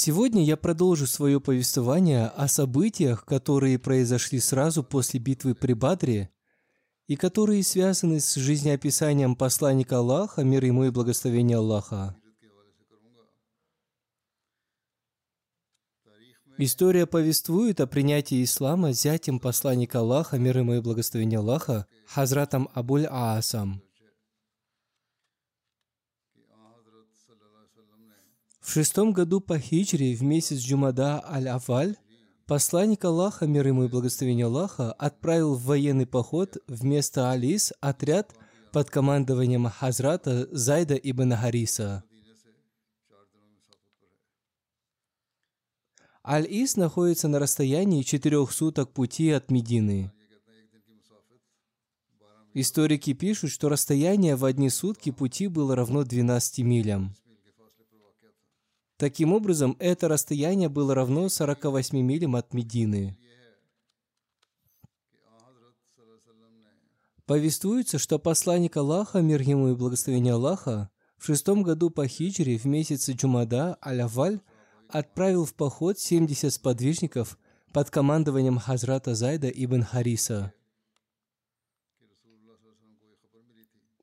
Сегодня я продолжу свое повествование о событиях, которые произошли сразу после битвы при Бадре и которые связаны с жизнеописанием посланника Аллаха, мир ему и благословение Аллаха. История повествует о принятии ислама зятем посланника Аллаха, мир ему и благословение Аллаха, Хазратом Абуль Аасам. В шестом году по хиджре в месяц Джумада Аль-Аваль посланник Аллаха, мир ему и благословение Аллаха, отправил в военный поход вместо Алис отряд под командованием Хазрата Зайда ибн Хариса. Аль-Ис находится на расстоянии четырех суток пути от Медины. Историки пишут, что расстояние в одни сутки пути было равно 12 милям. Таким образом, это расстояние было равно 48 милям от Медины. Повествуется, что посланник Аллаха, мир ему и благословение Аллаха, в шестом году по хиджре в месяце Джумада Аль-Аваль отправил в поход 70 сподвижников под командованием Хазрата Зайда ибн Хариса.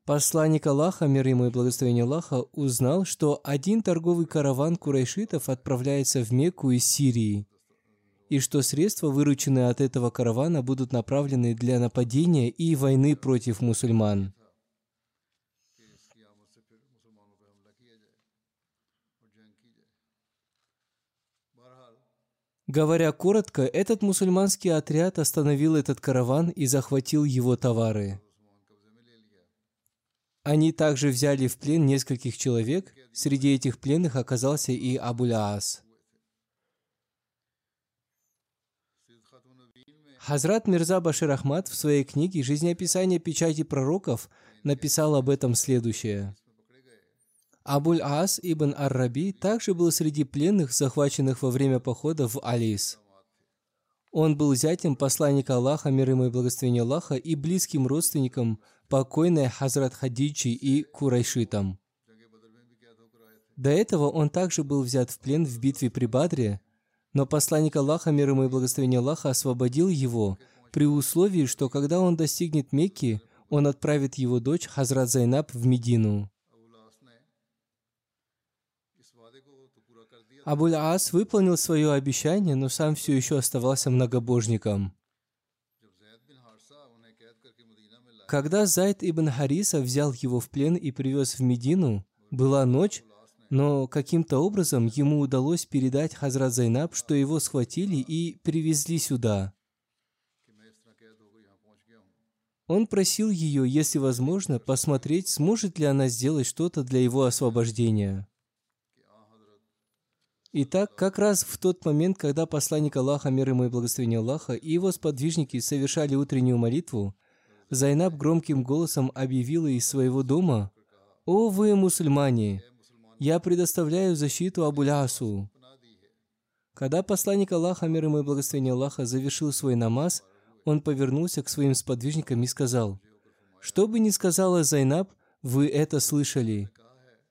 Посланник Аллаха, мир ему и благословение Аллаха, узнал, что один торговый караван курайшитов отправляется в Мекку из Сирии, и что средства, вырученные от этого каравана, будут направлены для нападения и войны против мусульман. Говоря коротко, этот мусульманский отряд остановил этот караван и захватил его товары. Они также взяли в плен нескольких человек. Среди этих пленных оказался и Абуль-Аас. Хазрат Мирза Башир Ахмад в своей книге «Жизнеописание печати пророков» написал об этом следующее. Абуль-Аас ибн Ар-Раби также был среди пленных, захваченных во время похода в Алис. Он был зятем посланника Аллаха, мир ему и благословение Аллаха, и близким родственником покойной Хазрат Хадиджи и Курайшитам. До этого он также был взят в плен в битве при Бадре, но посланник Аллаха, мир ему и благословение Аллаха, освободил его при условии, что когда он достигнет Мекки, он отправит его дочь Хазрат Зайнаб в Медину. Абуль-Ас выполнил свое обещание, но сам все еще оставался многобожником. Когда Зайд ибн Хариса взял его в плен и привез в Медину, была ночь, но каким-то образом ему удалось передать Хазрат Зайнаб, что его схватили и привезли сюда. Он просил ее, если возможно, посмотреть, сможет ли она сделать что-то для его освобождения. Итак, как раз в тот момент, когда посланник Аллаха, мир ему и благословение Аллаха, и его сподвижники совершали утреннюю молитву, Зайнаб громким голосом объявила из своего дома, «О вы, мусульмане, я предоставляю защиту Абуль Асу». Когда посланник Аллаха, мир ему и благословение Аллаха, завершил свой намаз, он повернулся к своим сподвижникам и сказал, «Что бы ни сказала Зайнаб, вы это слышали.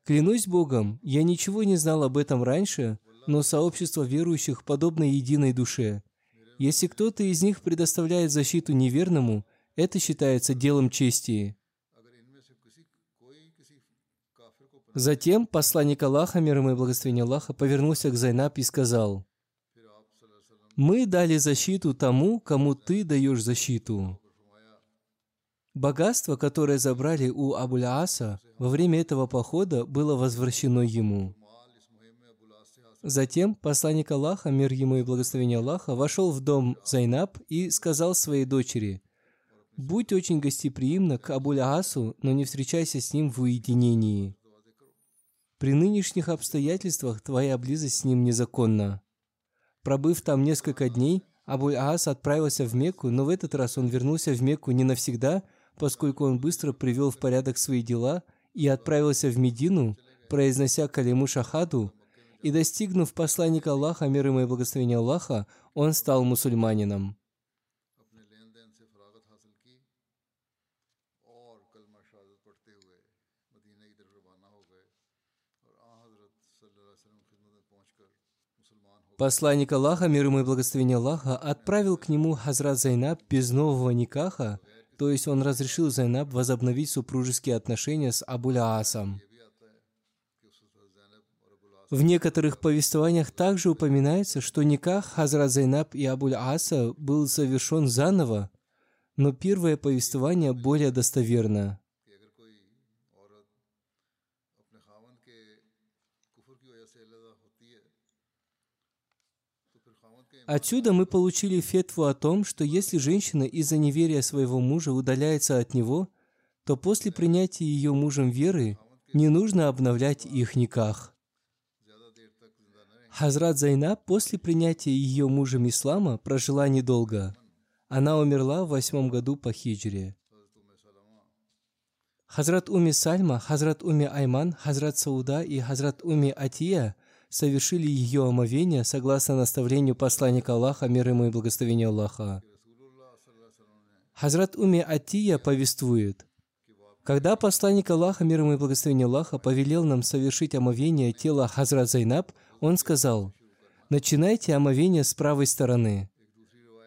Клянусь Богом, я ничего не знал об этом раньше, но сообщество верующих подобно единой душе. Если кто-то из них предоставляет защиту неверному, это считается делом чести. Затем посланник Аллаха, мир ему и благословение Аллаха, повернулся к Зайнаб и сказал, «Мы дали защиту тому, кому ты даешь защиту». Богатство, которое забрали у Абуляаса во время этого похода, было возвращено ему. Затем посланник Аллаха, мир ему и благословение Аллаха, вошел в дом Зайнаб и сказал своей дочери, «Будь очень гостеприимна к Абуль-Асу, но не встречайся с ним в уединении. При нынешних обстоятельствах твоя близость с ним незаконна». Пробыв там несколько дней, Абуль-Ас отправился в Мекку, но в этот раз он вернулся в Мекку не навсегда, поскольку он быстро привел в порядок свои дела и отправился в Медину, произнося калиму шахаду, и достигнув посланника Аллаха, мир и благословения Аллаха, он стал мусульманином. Посланник Аллаха, мир ему и благословение Аллаха, отправил к нему Хазрат Зайнаб без нового никаха, то есть он разрешил Зайнаб возобновить супружеские отношения с Абуль Асом. В некоторых повествованиях также упоминается, что никах Хазрат Зайнаб и Абуль Аса был совершен заново, но первое повествование более достоверно. Отсюда мы получили фетву о том, что если женщина из-за неверия своего мужа удаляется от него, то после принятия ее мужем веры не нужно обновлять их никах. Хазрат Зайнаб после принятия ее мужем ислама прожила недолго. Она умерла в восьмом году по хиджре. Хазрат Уми Сальма, Хазрат Уми Айман, Хазрат Сауда и Хазрат Уми Атия совершили ее омовение согласно наставлению посланника Аллаха, мир ему и благословения Аллаха. Хазрат Уми Атия повествует, когда посланник Аллаха, мир ему и благословение Аллаха, повелел нам совершить омовение тела Хазрат Зайнаб – он сказал, начинайте омовение с правой стороны.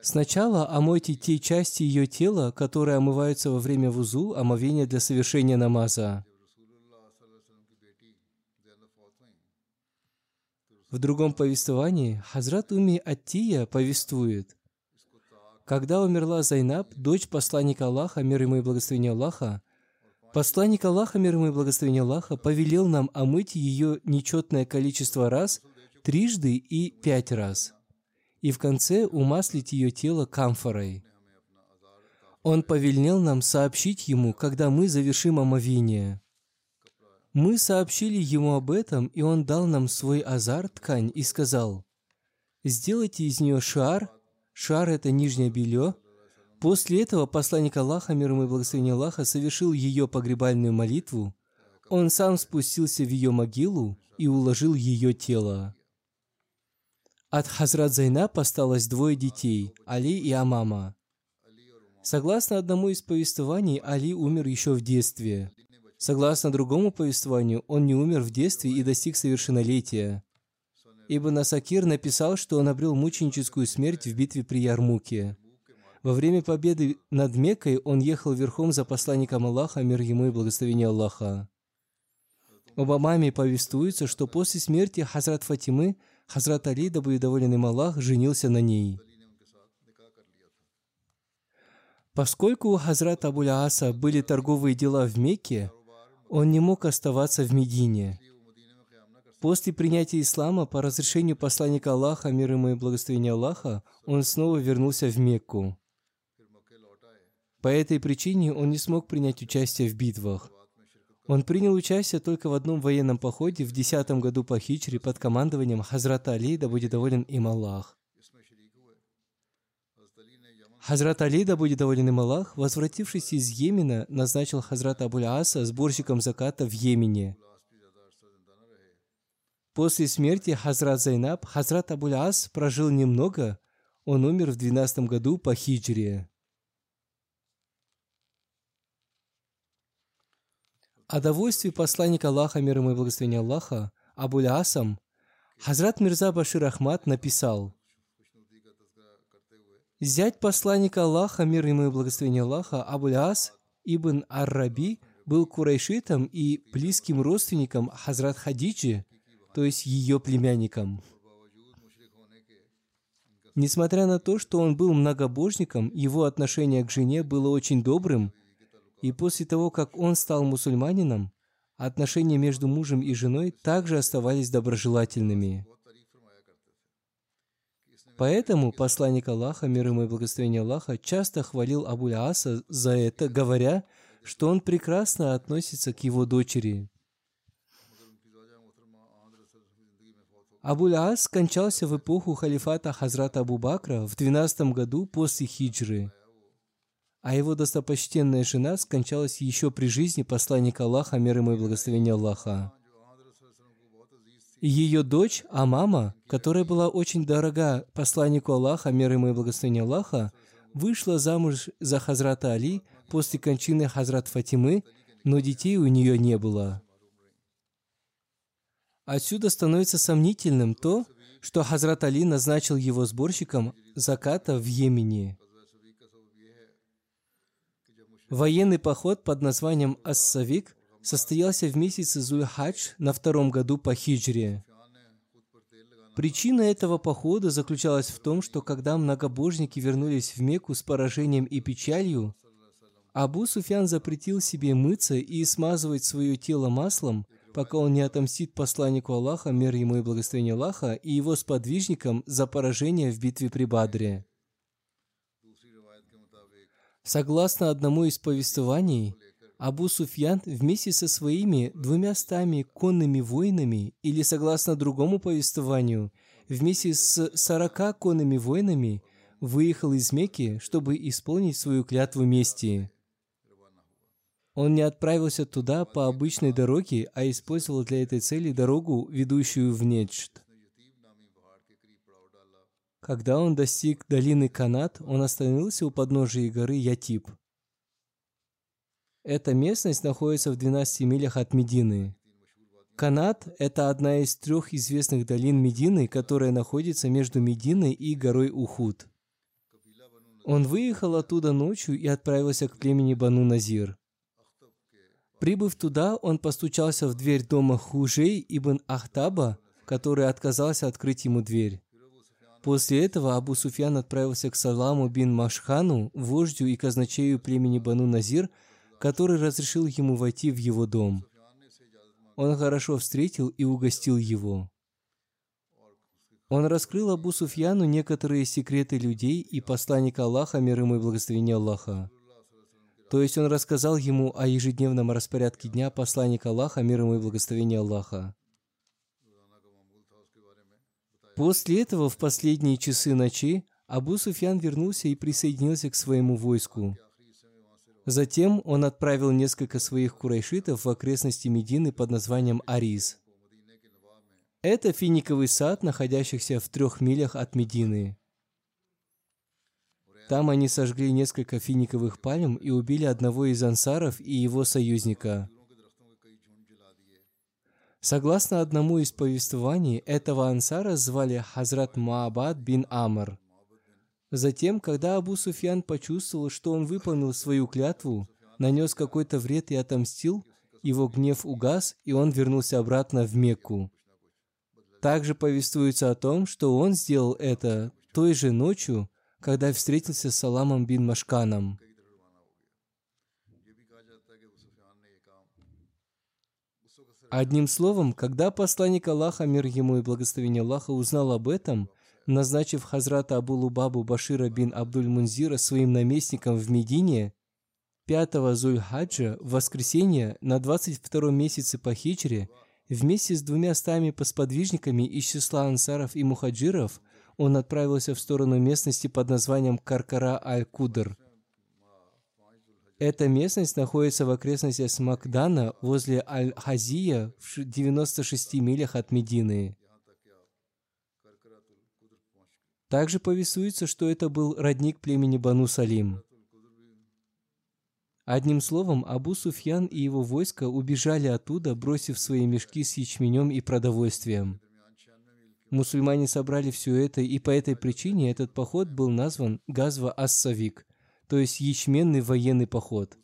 Сначала омойте те части ее тела, которые омываются во время вузу, омовения для совершения намаза. В другом повествовании Хазрат Уми Аттия повествует, когда умерла Зайнаб, дочь посланника Аллаха, мир ему и благословения Аллаха, Посланник Аллаха, мир ему и благословение Аллаха, повелел нам омыть ее нечетное количество раз, трижды и пять раз, и в конце умаслить ее тело камфорой. Он повелел нам сообщить ему, когда мы завершим омовение. Мы сообщили ему об этом, и он дал нам свой азар, ткань, и сказал, «Сделайте из нее шар, шар – это нижнее белье, После этого посланник Аллаха, мир ему и благословение Аллаха, совершил ее погребальную молитву. Он сам спустился в ее могилу и уложил ее тело. От Хазрат Зайнаб осталось двое детей – Али и Амама. Согласно одному из повествований, Али умер еще в детстве. Согласно другому повествованию, он не умер в детстве и достиг совершеннолетия. Ибн Асакир написал, что он обрел мученическую смерть в битве при Ярмуке. Во время победы над Меккой он ехал верхом за посланником Аллаха, мир ему и благословение Аллаха. Об Амаме повествуется, что после смерти Хазрат Фатимы, Хазрат Али, да будет доволен им Аллах, женился на ней. Поскольку у Хазрата Абуля Аса были торговые дела в Мекке, он не мог оставаться в Медине. После принятия ислама по разрешению посланника Аллаха, мир ему и благословение Аллаха, он снова вернулся в Мекку. По этой причине он не смог принять участие в битвах. Он принял участие только в одном военном походе в десятом году по хичре под командованием Хазрата Али, да будет доволен им Аллах. Хазрат Али, да будет доволен им Аллах, возвратившись из Йемена, назначил Хазрата Абуль-Аса сборщиком заката в Йемене. После смерти Хазрат Зайнаб, Хазрат Абуль-Ас прожил немного, он умер в 12 году по хиджре. О довольстве посланника Аллаха, мир ему и благословения Аллаха, Абуль-Асам, Хазрат Мирза Башир Ахмад написал – Зять посланника Аллаха, мир ему и благословения Аллаха, Абуль Ас ибн Ар-Раби был курайшитом и близким родственником Хазрат Хадиджи, то есть ее племянником. Несмотря на то, что он был многобожником, его отношение к жене было очень добрым, и после того, как он стал мусульманином, отношения между мужем и женой также оставались доброжелательными. Поэтому посланник Аллаха, мир ему и благословение Аллаха, часто хвалил Абу Аса за это, говоря, что он прекрасно относится к его дочери. Абуль-Ас скончался в эпоху халифата Хазрата Абу Бакра в 12 году после хиджры, а его достопочтенная жена скончалась еще при жизни посланника Аллаха, мир ему и благословения Аллаха. Ее дочь Амама, которая была очень дорога посланнику Аллаха, мир ему и благословения Аллаха, вышла замуж за Хазрата Али после кончины Хазрат Фатимы, но детей у нее не было. Отсюда становится сомнительным то, что Хазрат Али назначил его сборщиком заката в Йемене. Военный поход под названием Ас-Савик состоялся в месяце Зуль-Хадж на втором году по хиджре. Причина этого похода заключалась в том, что когда многобожники вернулись в Мекку с поражением и печалью, Абу Суфян запретил себе мыться и смазывать свое тело маслом – пока он не отомстит посланнику Аллаха, мир ему и благословение Аллаха, и его сподвижникам за поражение в битве при Бадре. Согласно одному из повествований, Абу Суфьян вместе со своими двумя стами конными воинами, или согласно другому повествованию, вместе с сорока конными воинами, выехал из Мекки, чтобы исполнить свою клятву мести. Он не отправился туда по обычной дороге, а использовал для этой цели дорогу, ведущую в Неджд. Когда он достиг долины Канат, он остановился у подножия горы Ятиб. Эта местность находится в 12 милях от Медины. Канат – это одна из трех известных долин Медины, которая находится между Мединой и горой Ухуд. Он выехал оттуда ночью и отправился к племени Бану Назир. Прибыв туда, он постучался в дверь дома Хужей ибн Ахтаба, который отказался открыть ему дверь. После этого Абу Суфьян отправился к Саламу бин Машхану, вождю и казначею племени Бану Назир, который разрешил ему войти в его дом. Он хорошо встретил и угостил его. Он раскрыл Абу Суфьяну некоторые секреты людей и посланника Аллаха, мир ему и благословения Аллаха. То есть он рассказал ему о ежедневном распорядке дня посланника Аллаха, мир ему и благословения Аллаха. После этого в последние часы ночи Абу Суфьян вернулся и присоединился к своему войску. Затем он отправил несколько своих курайшитов в окрестности Медины под названием Ариз. Это финиковый сад, находящийся в трех милях от Медины. Там они сожгли несколько финиковых пальм и убили одного из ансаров и его союзника. Согласно одному из повествований, этого ансара звали Хазрат Маабад бин Амр. Затем, когда Абу Суфьян почувствовал, что он выполнил свою клятву, нанес какой-то вред и отомстил, его гнев угас, и он вернулся обратно в Мекку. Также повествуется о том, что он сделал это той же ночью, когда встретился с Саламом бин Машканом. Одним словом, когда посланник Аллаха, мир ему и благословение Аллаха, узнал об этом, назначив Хазрата Абу Лубабу Башира бин Абдуль-Мунзира своим наместником в Медине, 5 Зуль-Хаджа, в воскресенье, на 22 месяце по хиджре, вместе с двумя стами посподвижниками из числа ансаров и мухаджиров, он отправился в сторону местности под названием Каркара-Аль-Кудр. Эта местность находится в окрестностях Смакдана возле Аль-Хазия в 96 милях от Медины. Также повествуется, что это был родник племени Бану Салим. Одним словом, Абу Суфьян и его войско убежали оттуда, бросив свои мешки с ячменем и продовольствием. Мусульмане собрали все это, и по этой причине этот поход был назван Газва Ас-Савик, то есть ячменный военный поход.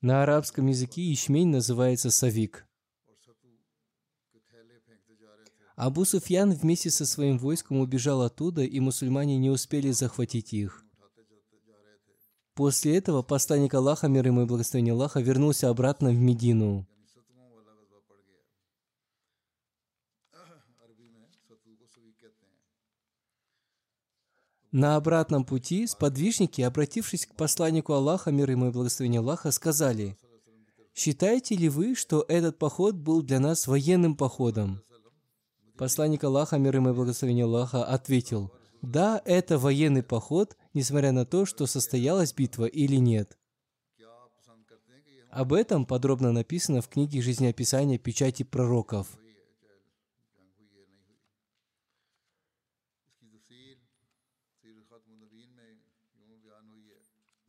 На арабском языке ячмень называется савик. Абу Суфьян вместе со своим войском убежал оттуда, и мусульмане не успели захватить их. После этого посланник Аллаха, мир ему и благословение Аллаха, вернулся обратно в Медину. На обратном пути сподвижники, обратившись к посланнику Аллаха, мир ему и благословение Аллаха, сказали, «Считаете ли вы, что этот поход был для нас военным походом?» Посланник Аллаха, мир ему и благословение Аллаха, ответил, «Да, это военный поход, несмотря на то, что состоялась битва или нет. Об этом подробно написано в книге жизнеописания печати пророков.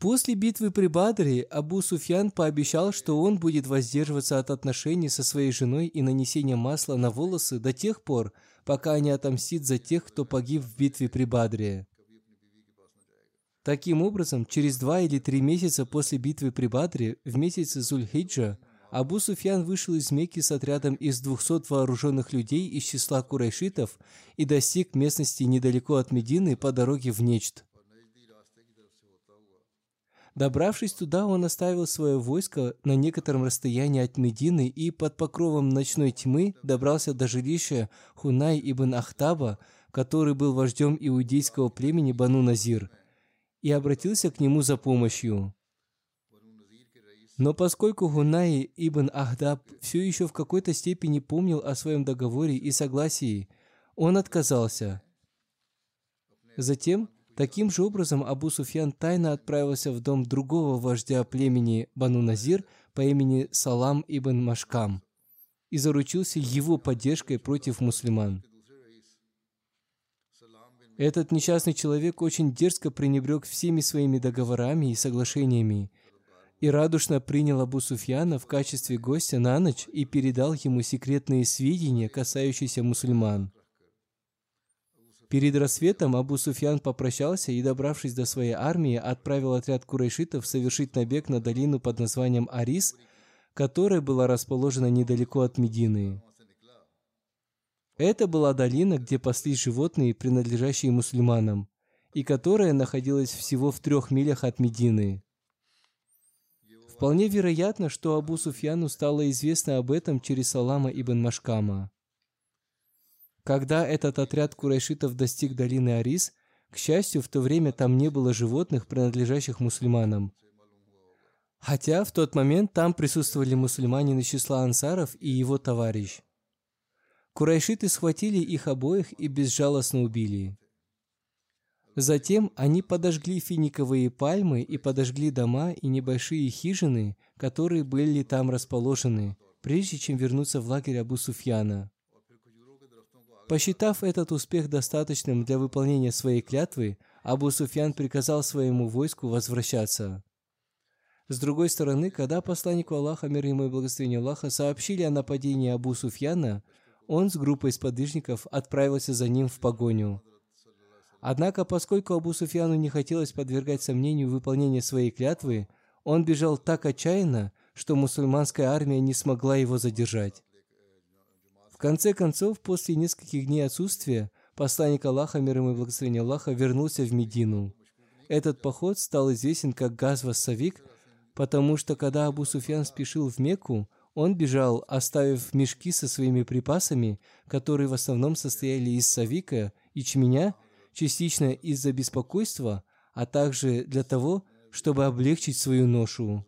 После битвы при Бадре Абу Суфьян пообещал, что он будет воздерживаться от отношений со своей женой и нанесения масла на волосы до тех пор, пока не отомстит за тех, кто погиб в битве при Бадре. Таким образом, через два или три месяца после битвы при Бадре, в месяце Зульхиджа, Абу Суфьян вышел из Мекки с отрядом из 200 вооруженных людей из числа курайшитов и достиг местности недалеко от Медины по дороге в Нечт. Добравшись туда, он оставил свое войско на некотором расстоянии от Медины и под покровом ночной тьмы добрался до жилища Хунай ибн Ахтаба, который был вождем иудейского племени Бану Назир – и обратился к нему за помощью. Но поскольку Гунай ибн Ахдаб все еще в какой-то степени помнил о своем договоре и согласии, он отказался. Затем, таким же образом, Абу Суфьян тайно отправился в дом другого вождя племени Бану Назир по имени Салам ибн Машкам и заручился его поддержкой против мусульман. Этот несчастный человек очень дерзко пренебрег всеми своими договорами и соглашениями и радушно принял Абу Суфьяна в качестве гостя на ночь и передал ему секретные сведения, касающиеся мусульман. Перед рассветом Абу Суфьян попрощался и, добравшись до своей армии, отправил отряд курайшитов совершить набег на долину под названием Арис, которая была расположена недалеко от Медины. Это была долина, где паслись животные, принадлежащие мусульманам, и которая находилась всего в трех милях от Медины. Вполне вероятно, что Абу Суфьяну стало известно об этом через Салама ибн Машкама. Когда этот отряд курайшитов достиг долины Арис, к счастью, в то время там не было животных, принадлежащих мусульманам. Хотя в тот момент там присутствовали мусульмане из числа ансаров и его товарищ. Курайшиты схватили их обоих и безжалостно убили. Затем они подожгли финиковые пальмы и подожгли дома и небольшие хижины, которые были там расположены, прежде чем вернуться в лагерь Абу Суфьяна. Посчитав этот успех достаточным для выполнения своей клятвы, Абу Суфьян приказал своему войску возвращаться. С другой стороны, когда посланнику Аллаха, мир ему и благословение Аллаха, сообщили о нападении Абу Суфьяна, он с группой сподвижников отправился за ним в погоню. Однако, поскольку Абу Суфьяну не хотелось подвергать сомнению выполнение своей клятвы, он бежал так отчаянно, что мусульманская армия не смогла его задержать. Конце концов, после нескольких дней отсутствия, посланник Аллаха, мир ему и благословение Аллаха, вернулся в Медину. Этот поход стал известен как Газва Савик, потому что когда Абу Суфьян спешил в Мекку, он бежал, оставив мешки со своими припасами, которые в основном состояли из савика, ячменя, частично из-за беспокойства, а также для того, чтобы облегчить свою ношу.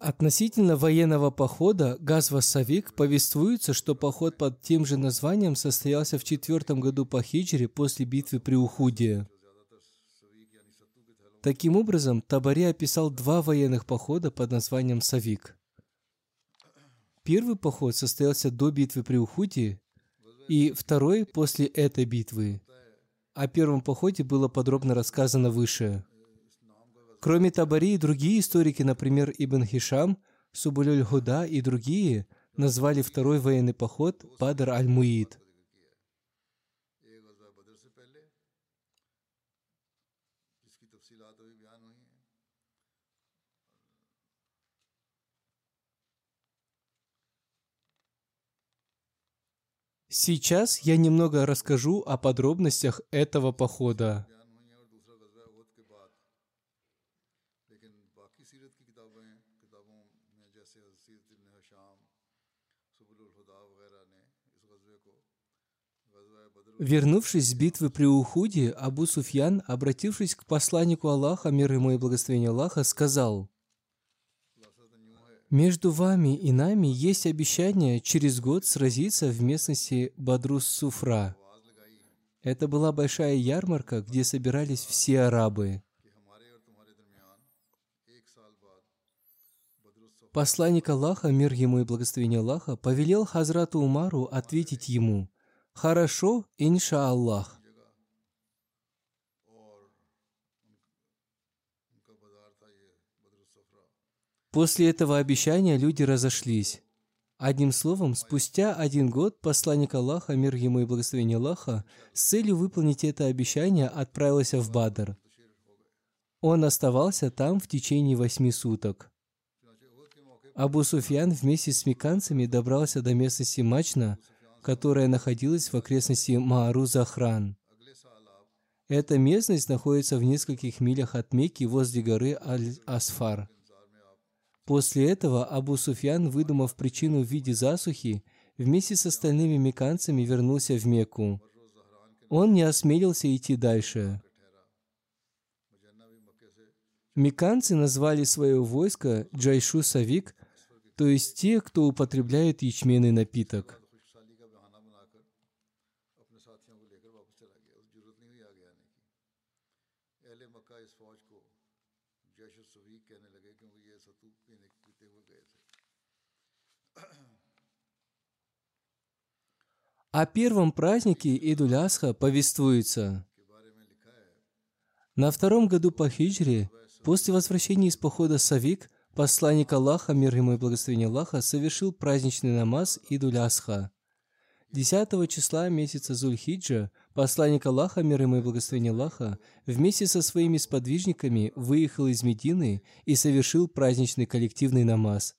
Относительно военного похода Газва Савик повествуется, что поход под тем же названием состоялся в четвертом году по хиджре после битвы при Ухуде. Таким образом, Табари описал два военных похода под названием Савик. Первый поход состоялся до битвы при Ухуде, и второй после этой битвы. О первом походе было подробно рассказано выше. Кроме Табари, другие историки, например, Ибн Хишам, Субулюль Худа и другие, назвали второй военный поход Бадр аль-Муид. Сейчас я немного расскажу о подробностях этого похода. Вернувшись с битвы при Ухуде, Абу Суфьян, обратившись к посланнику Аллаха, мир ему и благословение Аллаха, сказал, «Между вами и нами есть обещание через год сразиться в местности Бадрус-Суфра. Это была большая ярмарка, где собирались все арабы. Посланник Аллаха, мир ему и благословение Аллаха, повелел Хазрату Умару ответить ему – Хорошо, иншаллах. После этого обещания люди разошлись. Одним словом, спустя один год посланник Аллаха, мир ему и благословение Аллаха, с целью выполнить это обещание отправился в Бадр. Он оставался там в течение восьми суток. Абу Суфьян вместе с меканцами добрался до местности Мачна, которая находилась в окрестности Маару-Захран. Эта местность находится в нескольких милях от Мекки возле горы Аль-Асфар. После этого Абу Суфьян, выдумав причину в виде засухи, вместе с остальными меканцами вернулся в Мекку. Он не осмелился идти дальше. Меканцы назвали свое войско Джайшу Савик, то есть те, кто употребляет ячменный напиток. О первом празднике Идулясха повествуется. На втором году по хиджре, после возвращения из похода Савик, посланник Аллаха, мир ему и благословение Аллаха, совершил праздничный намаз Идулясха. 10 числа месяца Зульхиджа посланник Аллаха, мир ему и благословение Аллаха, вместе со своими сподвижниками выехал из Медины и совершил праздничный коллективный намаз.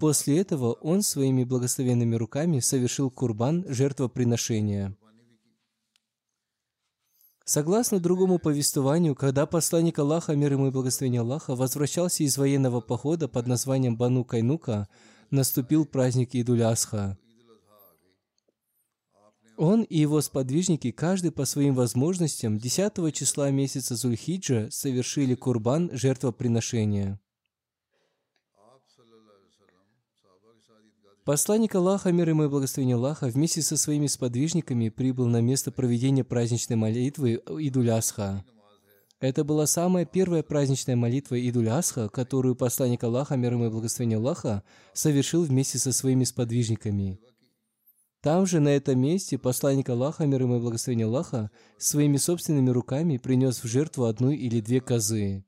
После этого он своими благословенными руками совершил курбан жертвоприношения. Согласно другому повествованию, когда посланник Аллаха, мир ему и благословение Аллаха, возвращался из военного похода под названием Бану Кайнука, наступил праздник Идулясха. Он и его сподвижники, каждый по своим возможностям, 10 числа месяца Зульхиджа совершили курбан жертвоприношения. Посланник Аллаха, мир ему и благословение Аллаха, вместе со своими сподвижниками прибыл на место проведения праздничной молитвы Идулясха. Это была самая первая праздничная молитва Идулясха, которую посланник Аллаха, мир ему и благословение Аллаха, совершил вместе со своими сподвижниками. Там же, на этом месте, посланник Аллаха, мир ему и благословение Аллаха, своими собственными руками принес в жертву одну или две козы.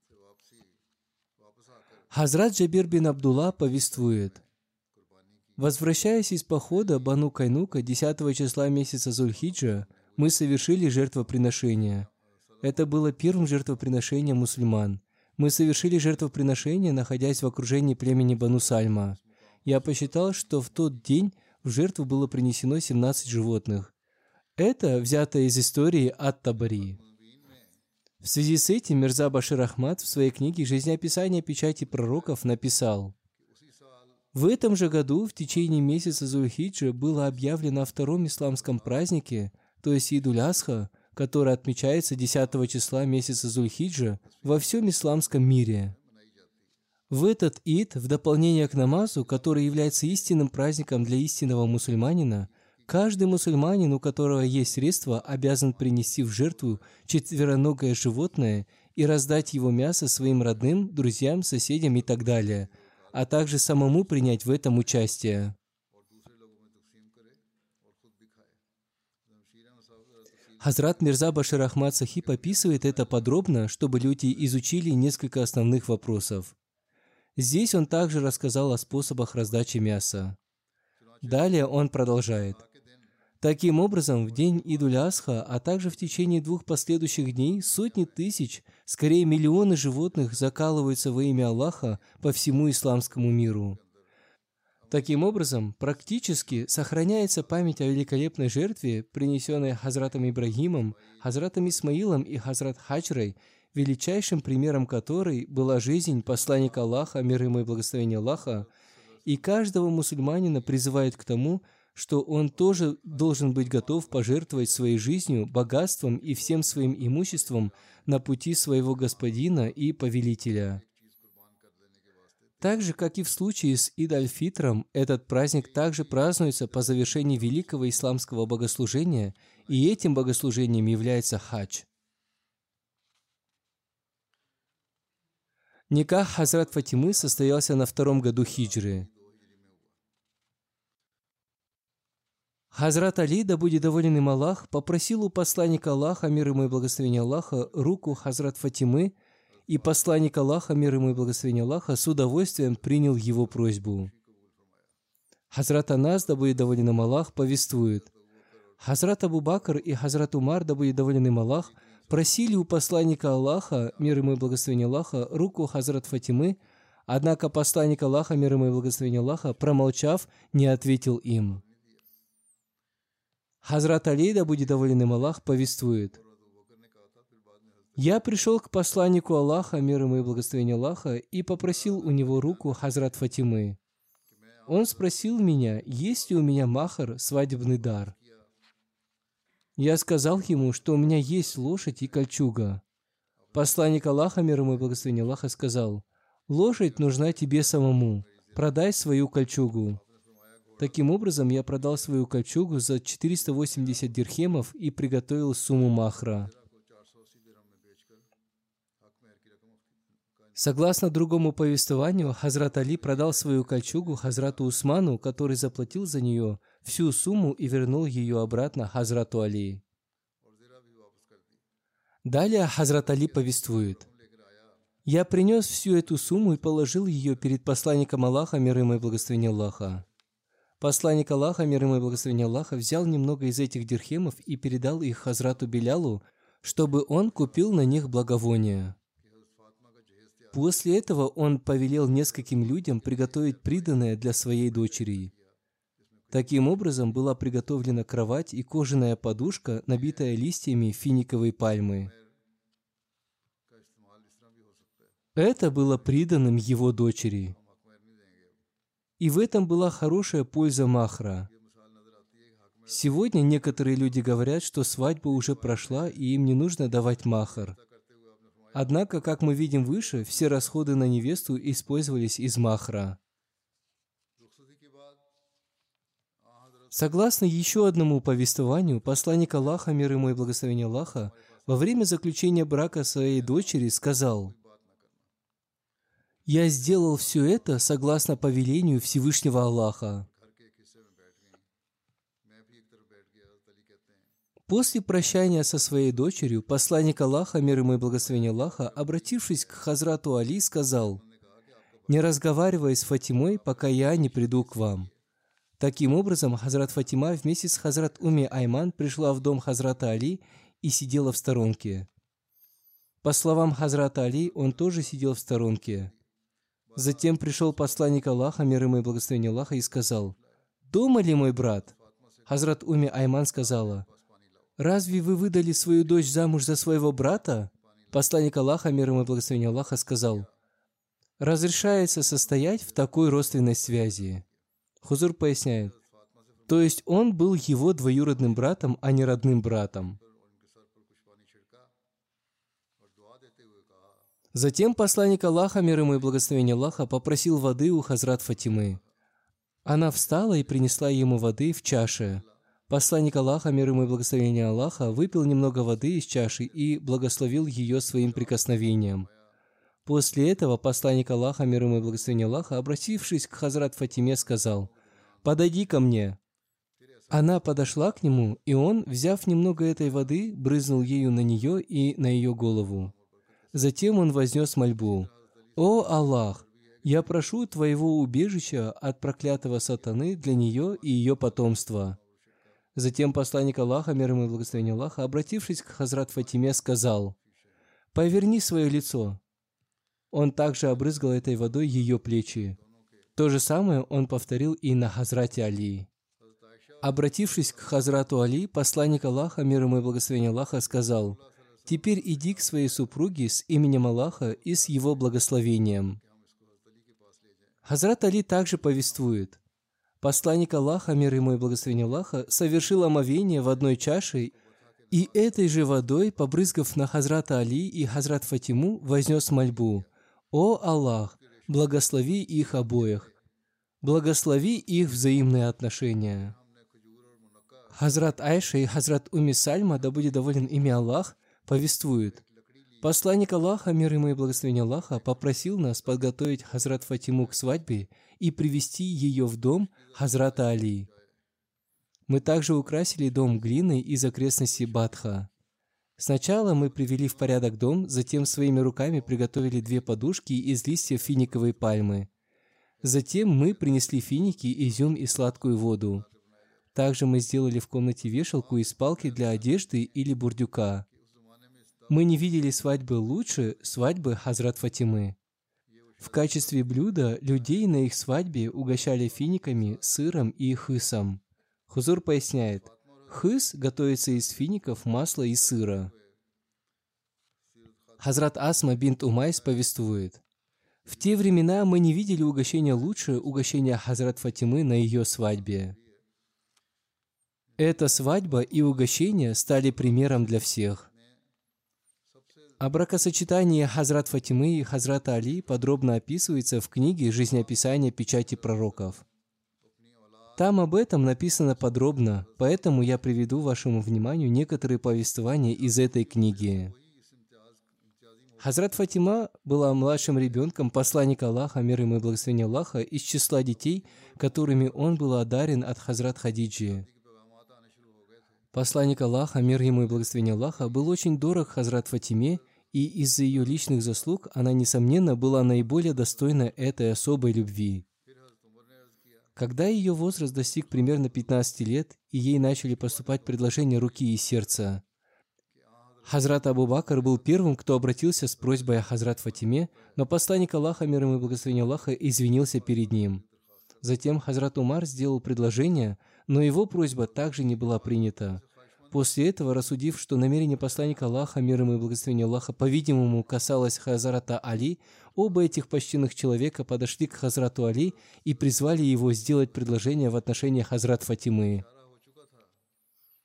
Хазрат Джабир бин Абдулла повествует, Возвращаясь из похода Бану Кайнука 10 числа месяца Зульхиджа, мы совершили жертвоприношение. Это было первым жертвоприношением мусульман. Мы совершили жертвоприношение, находясь в окружении племени Бану Сальма. Я посчитал, что в тот день в жертву было принесено 17 животных. Это взято из истории от Табари. В связи с этим Мирза Башир Ахмад в своей книге «Жизнеописание печати пророков» написал – в этом же году, в течение месяца Зульхиджа, было объявлено о втором исламском празднике, то есть Идулясха, который отмечается 10 числа месяца Зульхиджа во всем исламском мире. В этот ид, в дополнение к намазу, который является истинным праздником для истинного мусульманина, каждый мусульманин, у которого есть средства, обязан принести в жертву четвероногое животное и раздать его мясо своим родным, друзьям, соседям и так далее – а также самому принять в этом участие. Хазрат Мирза Башир Ахмад Сахиб описывает это подробно, чтобы люди изучили несколько основных вопросов. Здесь он также рассказал о способах раздачи мяса. Далее он продолжает. Таким образом, в день Идуль-Асха, а также в течение двух последующих дней, сотни тысяч, скорее миллионы животных закалываются во имя Аллаха по всему исламскому миру. Таким образом, практически сохраняется память о великолепной жертве, принесенной Хазратом Ибрагимом, Хазратом Исмаилом и Хазрат Хаджрой, величайшим примером которой была жизнь посланника Аллаха, мир ему и благословение Аллаха, и каждого мусульманина призывает к тому, что он тоже должен быть готов пожертвовать своей жизнью, богатством и всем своим имуществом на пути своего господина и повелителя. Так же, как и в случае с Ид-аль-Фитром, этот праздник также празднуется по завершении великого исламского богослужения, и этим богослужением является хадж. Никах Хазрат Фатимы состоялся на втором году хиджры. Хазрат Али, да будет доволен им Аллах, попросил у посланника Аллаха, мир ему и благословение Аллаха, руку Хазрат Фатимы – и посланник Аллаха, мир ему и благословение Аллаха, с удовольствием принял его просьбу. Хазрат Анас, да будет доволен им Аллах, повествует. Хазрат Абу Бакр и Хазрат Умар, да будет доволен им Аллах, просили у посланника Аллаха, мир ему и благословение Аллаха, руку Хазрат Фатимы, однако посланник Аллаха, мир ему и благословение Аллаха, промолчав, не ответил им. Хазрат Али, да будет доволен им Аллах, повествует – я пришел к посланнику Аллаха, мир ему и благословение Аллаха, и попросил у него руку Хазрат Фатимы. Он спросил меня, есть ли у меня махар, свадебный дар. Я сказал ему, что у меня есть лошадь и кольчуга. Посланник Аллаха, мир ему и благословение Аллаха, сказал, «Лошадь нужна тебе самому. Продай свою кольчугу». Таким образом, я продал свою кольчугу за 480 дирхемов и приготовил сумму махра. Согласно другому повествованию, Хазрат Али продал свою кольчугу Хазрату Усману, который заплатил за нее всю сумму и вернул ее обратно Хазрату Али. Далее Хазрат Али повествует. «Я принес всю эту сумму и положил ее перед посланником Аллаха, мир ему и благословение Аллаха. Посланник Аллаха, мир ему и благословение Аллаха, взял немного из этих дирхемов и передал их Хазрату Белялу, чтобы он купил на них благовония. После этого он повелел нескольким людям приготовить приданное для своей дочери. Таким образом была приготовлена кровать и кожаная подушка, набитая листьями финиковой пальмы. Это было приданным его дочери. И в этом была хорошая польза Махра. Сегодня некоторые люди говорят, что свадьба уже прошла, и им не нужно давать махар. Однако, как мы видим выше, все расходы на невесту использовались из махра. Согласно еще одному повествованию, посланник Аллаха, мир ему и благословение Аллаха, во время заключения брака своей дочери сказал, «Я сделал все это согласно повелению Всевышнего Аллаха». После прощания со своей дочерью, посланник Аллаха, мир ему и благословение Аллаха, обратившись к Хазрату Али, сказал, «Не разговаривай с Фатимой, пока я не приду к вам». Таким образом, Хазрат Фатима вместе с Хазрат Уми Айман пришла в дом Хазрата Али и сидела в сторонке. По словам Хазрата Али, он тоже сидел в сторонке. Затем пришел посланник Аллаха, мир ему и благословение Аллаха, и сказал, «Дома ли мой брат?» Хазрат Уми Айман сказала, «Разве вы выдали свою дочь замуж за своего брата?» Посланник Аллаха, мир ему и благословение Аллаха, сказал, «Разрешается состоять в такой родственной связи». Хузур поясняет, то есть он был его двоюродным братом, а не родным братом. Затем посланник Аллаха, мир ему и благословение Аллаха, попросил воды у Хазрат Фатимы. Она встала и принесла ему воды в чаше – Посланник Аллаха, мир ему и благословение Аллаха, выпил немного воды из чаши и благословил ее своим прикосновением. После этого посланник Аллаха, мир ему и благословение Аллаха, обратившись к Хазрат Фатиме, сказал, «Подойди ко мне». Она подошла к нему, и он, взяв немного этой воды, брызнул ею на нее и на ее голову. Затем он вознес мольбу. «О Аллах, я прошу Твоего убежища от проклятого сатаны для нее и ее потомства». Затем посланник Аллаха, мир ему и благословение Аллаха, обратившись к Хазрат Фатиме, сказал, «Поверни свое лицо». Он также обрызгал этой водой ее плечи. То же самое он повторил и на Хазрате Али. Обратившись к Хазрату Али, посланник Аллаха, мир ему и благословение Аллаха, сказал, «Теперь иди к своей супруге с именем Аллаха и с его благословением». Хазрат Али также повествует, Посланник Аллаха, мир ему и благословение Аллаха, совершил омовение в одной чаше, и этой же водой, побрызгав на Хазрата Али и Хазрат Фатиму, вознес мольбу. «О Аллах, благослови их обоих, благослови их взаимные отношения». Хазрат Айша и Хазрат Уми Сальма, да будет доволен ими Аллах, повествуют. Посланник Аллаха, мир ему и благословение Аллаха, попросил нас подготовить Хазрат Фатиму к свадьбе и привести ее в дом Хазрата Али. Мы также украсили дом глиной из окрестностей Бадха. Сначала мы привели в порядок дом, затем своими руками приготовили две подушки из листьев финиковой пальмы. Затем мы принесли финики, изюм и сладкую воду. Также мы сделали в комнате вешалку из палки для одежды или бурдюка. Мы не видели свадьбы лучше свадьбы Хазрат Фатимы. В качестве блюда людей на их свадьбе угощали финиками, сыром и хысом. Хузур поясняет, хыс готовится из фиников, масла и сыра. Хазрат Асма бинт Умайс повествует, в те времена мы не видели угощения лучше угощения Хазрат Фатимы на ее свадьбе. Эта свадьба и угощение стали примером для всех. О бракосочетании Хазрат Фатимы и Хазрата Али подробно описывается в книге «Жизнеописание печати пророков». Там об этом написано подробно, поэтому я приведу вашему вниманию некоторые повествования из этой книги. Хазрат Фатима была младшим ребенком посланника Аллаха, мир ему и благословения Аллаха, из числа детей, которыми он был одарен от Хазрат Хадиджи. Посланник Аллаха, мир ему и благословение Аллаха, был очень дорог Хазрат Фатиме, и из-за ее личных заслуг она, несомненно, была наиболее достойна этой особой любви. Когда ее возраст достиг примерно 15 лет, и ей начали поступать предложения руки и сердца, Хазрат Абу Бакр был первым, кто обратился с просьбой о Хазрат Фатиме, но посланник Аллаха, мир ему и благословение Аллаха, извинился перед ним. Затем Хазрат Умар сделал предложение, но его просьба также не была принята. После этого, рассудив, что намерение посланника Аллаха, мир ему и благословение Аллаха, по-видимому, касалось Хазрата Али, оба этих почтенных человека подошли к Хазрату Али и призвали его сделать предложение в отношении Хазрат Фатимы.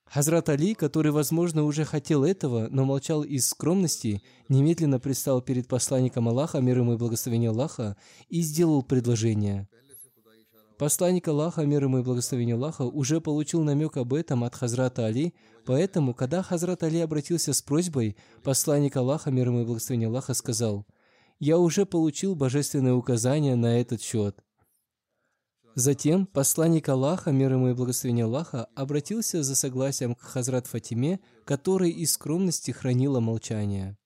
Хазрат Али, который, возможно, уже хотел этого, но молчал из скромности, немедленно предстал перед посланником Аллаха, мир ему и благословение Аллаха, и сделал предложение – Посланник Аллаха, мир ему и благословение Аллаха, уже получил намек об этом от Хазрата Али, поэтому, когда Хазрат Али обратился с просьбой, посланник Аллаха, мир ему и благословение Аллаха, сказал, «Я уже получил божественное указание на этот счет». Затем посланник Аллаха, мир ему и благословение Аллаха, обратился за согласием к Хазрат Фатиме, который из скромности хранила молчание.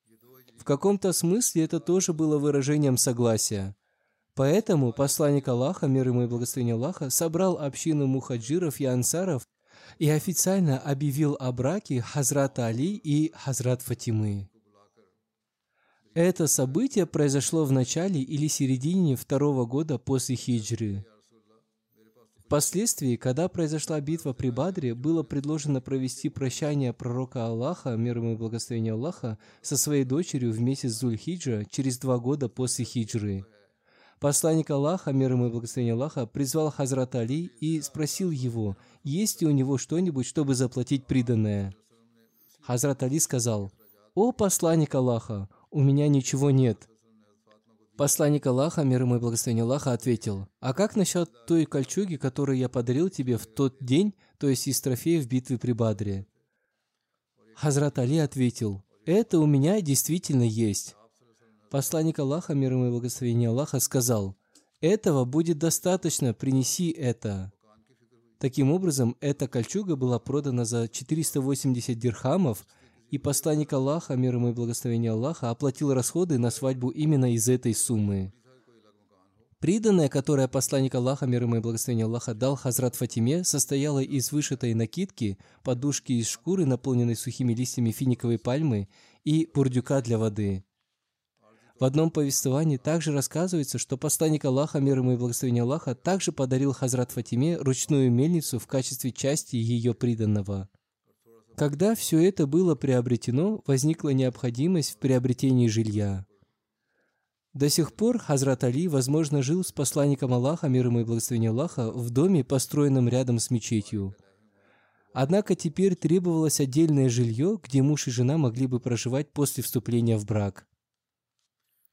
В каком-то смысле это тоже было выражением согласия. Поэтому посланник Аллаха, мир ему и благословение Аллаха, собрал общину мухаджиров и ансаров и официально объявил о браке Хазрата Али и Хазрат Фатимы. Это событие произошло в начале или середине второго года после хиджры. Впоследствии, когда произошла битва при Бадре, было предложено провести прощание пророка Аллаха, мир ему и благословение Аллаха, со своей дочерью в месяц Зуль-Хиджа через два года после хиджры. Посланник Аллаха, мир ему и благословение Аллаха, призвал Хазрат Али и спросил его, есть ли у него что-нибудь, чтобы заплатить приданное. Хазрат Али сказал, «О посланник Аллаха, у меня ничего нет». Посланник Аллаха, мир ему и благословение Аллаха, ответил, «А как насчет той кольчуги, которую я подарил тебе в тот день, то есть из трофеев битвы при Бадре?» Хазрат Али ответил, «Это у меня действительно есть». Посланник Аллаха, мир ему и благословение Аллаха, сказал, «Этого будет достаточно, принеси это». Таким образом, эта кольчуга была продана за 480 дирхамов, и посланник Аллаха, мир ему и благословение Аллаха, оплатил расходы на свадьбу именно из этой суммы. Приданное, которое посланник Аллаха, мир ему и благословение Аллаха, дал Хазрат Фатиме, состояло из вышитой накидки, подушки из шкуры, наполненной сухими листьями финиковой пальмы, и бурдюка для воды. В одном повествовании также рассказывается, что посланник Аллаха, мир ему и благословение Аллаха, также подарил Хазрат Фатиме ручную мельницу в качестве части ее приданного. Когда все это было приобретено, возникла необходимость в приобретении жилья. До сих пор Хазрат Али, возможно, жил с посланником Аллаха, мир ему и благословение Аллаха, в доме, построенном рядом с мечетью. Однако теперь требовалось отдельное жилье, где муж и жена могли бы проживать после вступления в брак.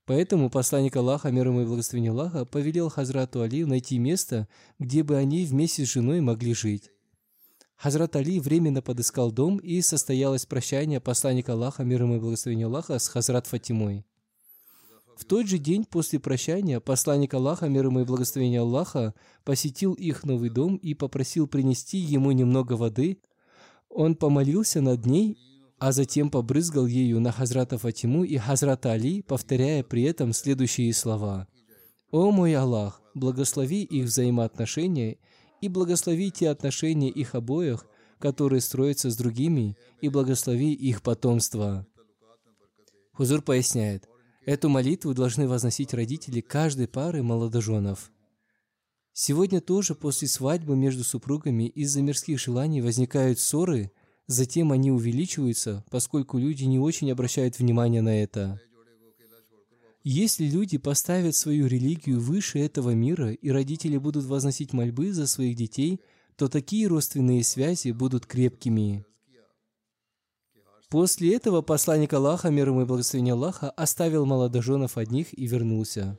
Поэтому посланник Аллаха, мир ему и благословение Аллаха, повелел Хазрату Али найти место, где бы они вместе с женой могли жить. Хазрат Али временно подыскал дом, и состоялось прощание посланника Аллаха, мир ему и благословение Аллаха, с Хазрат Фатимой. В тот же день после прощания посланник Аллаха, мир ему и благословение Аллаха, посетил их новый дом и попросил принести ему немного воды. Он помолился над ней а затем побрызгал ею на Хазрата Фатиму и Хазрата Али, повторяя при этом следующие слова. «О мой Аллах, благослови их взаимоотношения и благослови те отношения их обоих, которые строятся с другими, и благослови их потомство». Хузур поясняет, эту молитву должны возносить родители каждой пары молодоженов. Сегодня тоже после свадьбы между супругами из-за мирских желаний возникают ссоры – Затем они увеличиваются, поскольку люди не очень обращают внимание на это. Если люди поставят свою религию выше этого мира, и родители будут возносить мольбы за своих детей, то такие родственные связи будут крепкими. После этого посланник Аллаха, мир ему и благословение Аллаха, оставил молодоженов одних и вернулся.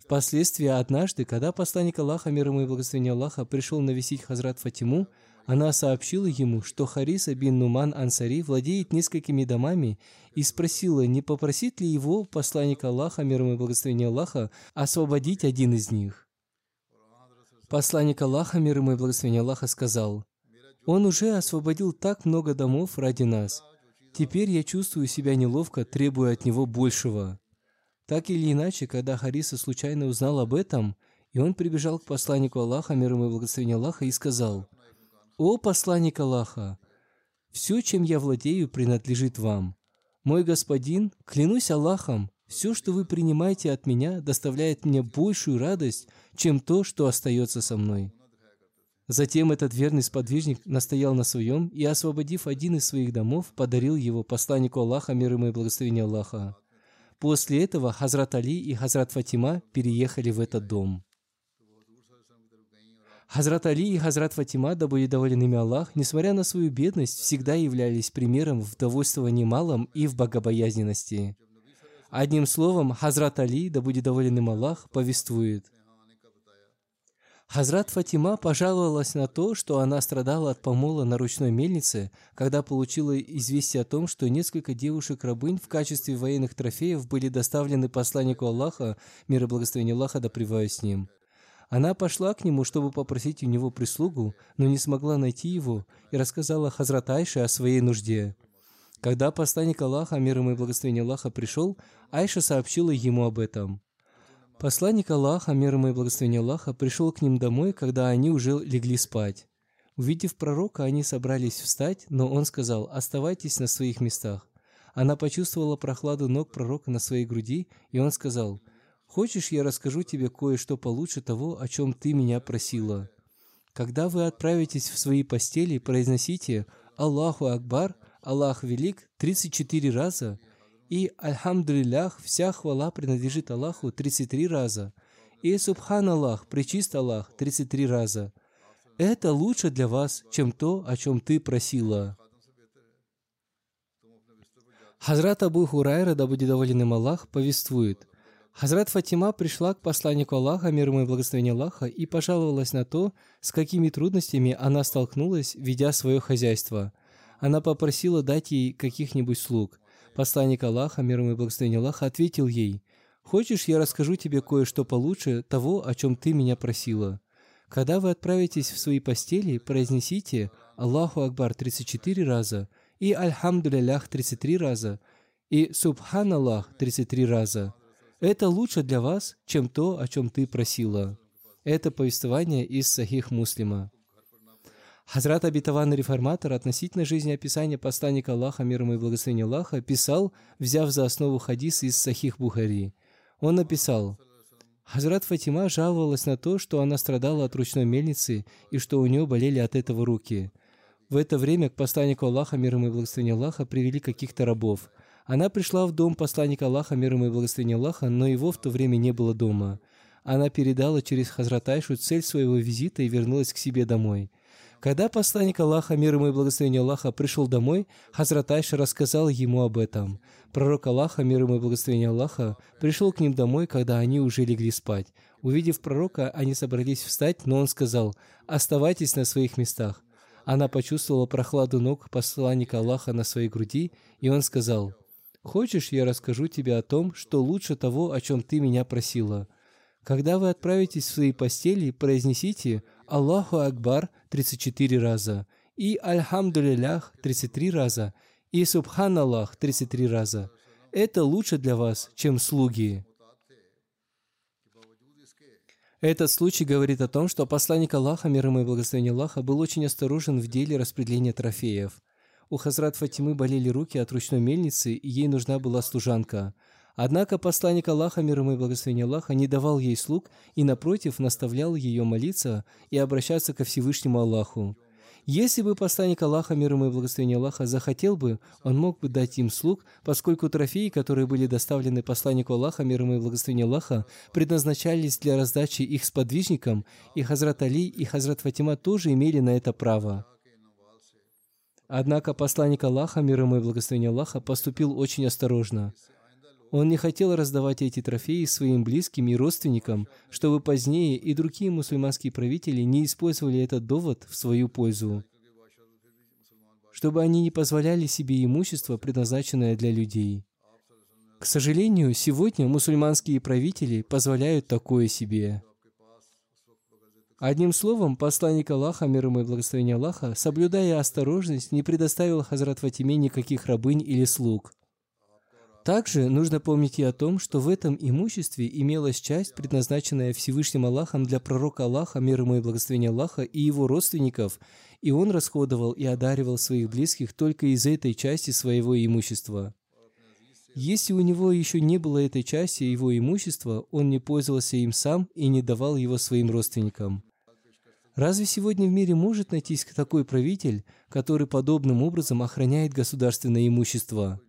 Впоследствии однажды, когда посланник Аллаха, мир ему и благословение Аллаха, пришел навестить Хазрат Фатиму, она сообщила ему, что Хариса бин Нуман Ансари владеет несколькими домами и спросила, не попросит ли его посланник Аллаха, мир ему и благословение Аллаха, освободить один из них. Посланник Аллаха, мир ему и благословение Аллаха, сказал, «Он уже освободил так много домов ради нас. Теперь я чувствую себя неловко, требуя от него большего». Так или иначе, когда Хариса случайно узнал об этом, и он прибежал к посланнику Аллаха, мир ему и благословение Аллаха, и сказал, «О посланник Аллаха! Все, чем я владею, принадлежит вам. Мой господин, клянусь Аллахом, все, что вы принимаете от меня, доставляет мне большую радость, чем то, что остается со мной». Затем этот верный сподвижник настоял на своем и, освободив один из своих домов, подарил его посланнику Аллаха, мир ему и благословение Аллаха. После этого Хазрат Али и Хазрат Фатима переехали в этот дом. Хазрат Али и Хазрат Фатима, да будет доволен ими Аллах, несмотря на свою бедность, всегда являлись примером в довольствовании малом и в богобоязненности. Одним словом, Хазрат Али, да будет доволен им Аллах, повествует. Хазрат Фатима пожаловалась на то, что она страдала от помола на ручной мельнице, когда получила известие о том, что несколько девушек-рабынь в качестве военных трофеев были доставлены посланнику Аллаха, мир и благословение Аллаха да с ним. Она пошла к нему, чтобы попросить у него прислугу, но не смогла найти его и рассказала Хазрат Айше о своей нужде. Когда посланник Аллаха, мир ему и благословение Аллаха, пришел, Айша сообщила ему об этом. Посланник Аллаха, мир ему и благословение Аллаха, пришел к ним домой, когда они уже легли спать. Увидев пророка, они собрались встать, но он сказал, «Оставайтесь на своих местах». Она почувствовала прохладу ног пророка на своей груди, и он сказал, Хочешь, я расскажу тебе кое-что получше того, о чем ты меня просила? Когда вы отправитесь в свои постели, произносите «Аллаху Акбар», «Аллах Велик» 34 раза и «Альхамдулиллах», вся хвала принадлежит Аллаху 33 раза и «Субхан Аллах», «Пречист Аллах» 33 раза. Это лучше для вас, чем то, о чем ты просила. Хазрат Абу Хурайра, да будет доволен им Аллах, повествует – Хазрат Фатима пришла к посланнику Аллаха, мир ему и благословение Аллаха, и пожаловалась на то, с какими трудностями она столкнулась, ведя свое хозяйство. Она попросила дать ей каких-нибудь слуг. Посланник Аллаха, мир ему и благословение Аллаха, ответил ей, «Хочешь, я расскажу тебе кое-что получше того, о чем ты меня просила?» Когда вы отправитесь в свои постели, произнесите Аллаху Акбар 34 раза и Альхамдулилях 33 раза и Субханаллах 33 раза. Это лучше для вас, чем то, о чем ты просила. Это повествование из Сахих Муслима. Хазрат Абитаван Реформатор относительно жизнеописания посланника Аллаха, мир ему и благословения Аллаха, писал, взяв за основу хадис из Сахих Бухари. Он написал, Хазрат Фатима жаловалась на то, что она страдала от ручной мельницы и что у нее болели от этого руки. В это время к посланнику Аллаха, мир ему и благословения Аллаха, привели каких-то рабов. Она пришла в дом посланника Аллаха, мир ему и благословения Аллаха, но его в то время не было дома. Она передала через Хазрат Айшу цель своего визита и вернулась к себе домой. Когда посланник Аллаха, мир ему и благословение Аллаха, пришел домой, Хазрат Айша рассказал ему об этом. Пророк Аллаха, мир ему и благословение Аллаха, пришел к ним домой, когда они уже легли спать. Увидев пророка, они собрались встать, но он сказал, «Оставайтесь на своих местах». Она почувствовала прохладу ног посланника Аллаха на своей груди, и он сказал, «Хочешь, я расскажу тебе о том, что лучше того, о чем ты меня просила?» Когда вы отправитесь в свои постели, произнесите Аллаху Акбар 34 раза, и Альхамдулилях 33 раза, и Субханаллах 33 раза. Это лучше для вас, чем слуги. Этот случай говорит о том, что посланник Аллаха, мир ему и благословение Аллаха, был очень осторожен в деле распределения трофеев. У Хазрат Фатимы болели руки от ручной мельницы, и ей нужна была служанка – Однако посланник Аллаха, мир ему и благословение Аллаха, не давал ей слуг и, напротив, наставлял ее молиться и обращаться ко Всевышнему Аллаху. Если бы посланник Аллаха, мир ему и благословение Аллаха, захотел бы, он мог бы дать им слуг, поскольку трофеи, которые были доставлены посланнику Аллаха, мир ему и благословение Аллаха, предназначались для раздачи их сподвижникам, и Хазрат Али и Хазрат Фатима тоже имели на это право. Однако посланник Аллаха, мир ему и благословение Аллаха, поступил очень осторожно – он не хотел раздавать эти трофеи своим близким и родственникам, чтобы позднее и другие мусульманские правители не использовали этот довод в свою пользу, чтобы они не позволяли себе имущество, предназначенное для людей. К сожалению, сегодня мусульманские правители позволяют такое себе. Одним словом, посланник Аллаха, мир ему и благословение Аллаха, соблюдая осторожность, не предоставил Хазрат Фатиме никаких рабынь или слуг – также нужно помнить и о том, что в этом имуществе имелась часть, предназначенная Всевышним Аллахом для пророка Аллаха, мир ему и благословения Аллаха, и его родственников, и он расходовал и одаривал своих близких только из этой части своего имущества. Если у него еще не было этой части его имущества, он не пользовался им сам и не давал его своим родственникам. Разве сегодня в мире может найтись такой правитель, который подобным образом охраняет государственное имущество?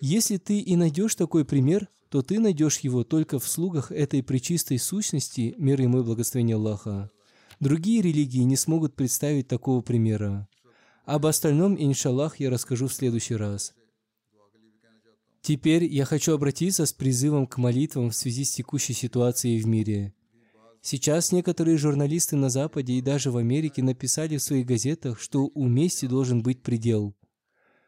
Если ты и найдешь такой пример, то ты найдешь его только в слугах этой причистой сущности, мир ему и благословение Аллаха. Другие религии не смогут представить такого примера. Об остальном, иншаллах, я расскажу в следующий раз. Теперь я хочу обратиться с призывом к молитвам в связи с текущей ситуацией в мире. Сейчас некоторые журналисты на Западе и даже в Америке написали в своих газетах, что у мести должен быть предел.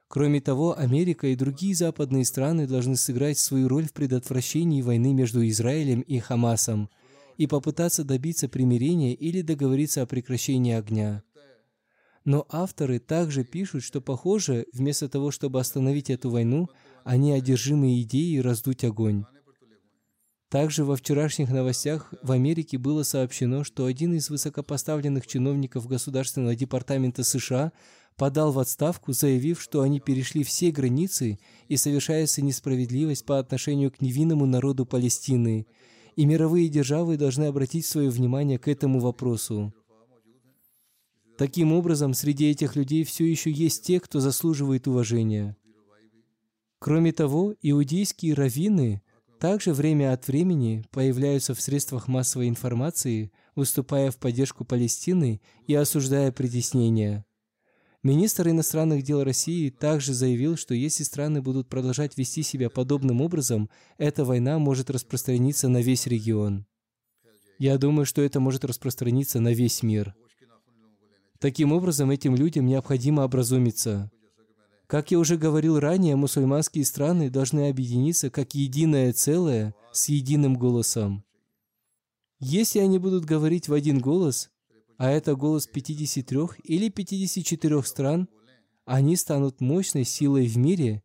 Кроме того, Америка и другие западные страны должны сыграть свою роль в предотвращении войны между Израилем и Хамасом и попытаться добиться примирения или договориться о прекращении огня. Но авторы также пишут, что, похоже, вместо того, чтобы остановить эту войну, они одержимы идеей раздуть огонь. Также во вчерашних новостях в Америке было сообщено, что один из высокопоставленных чиновников Государственного департамента США подал в отставку, заявив, что они перешли все границы и совершается несправедливость по отношению к невинному народу Палестины, и мировые державы должны обратить свое внимание к этому вопросу. Таким образом, среди этих людей все еще есть те, кто заслуживает уважения. Кроме того, иудейские раввины также время от времени появляются в средствах массовой информации, выступая в поддержку Палестины и осуждая притеснения – Министр иностранных дел России также заявил, что если страны будут продолжать вести себя подобным образом, эта война может распространиться на весь регион. Я думаю, что это может распространиться на весь мир. Таким образом, этим людям необходимо образумиться. Как я уже говорил ранее, мусульманские страны должны объединиться как единое целое с единым голосом. Если они будут говорить в один голос, а это голос 53 или 54 стран, они станут мощной силой в мире,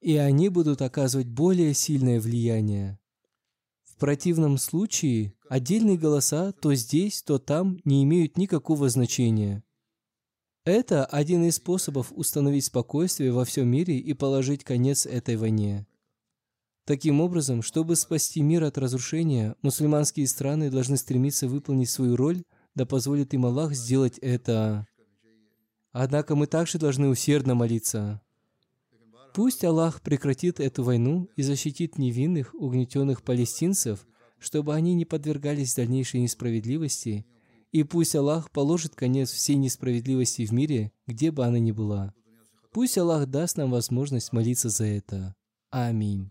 и они будут оказывать более сильное влияние. В противном случае отдельные голоса то здесь, то там не имеют никакого значения. Это один из способов установить спокойствие во всем мире и положить конец этой войне. Таким образом, чтобы спасти мир от разрушения, мусульманские страны должны стремиться выполнить свою роль, да позволит им Аллах сделать это. Однако мы также должны усердно молиться. Пусть Аллах прекратит эту войну и защитит невинных, угнетенных палестинцев, чтобы они не подвергались дальнейшей несправедливости, и пусть Аллах положит конец всей несправедливости в мире, где бы она ни была. Пусть Аллах даст нам возможность молиться за это. Аминь.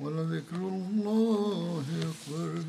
ولذكر الله أكبر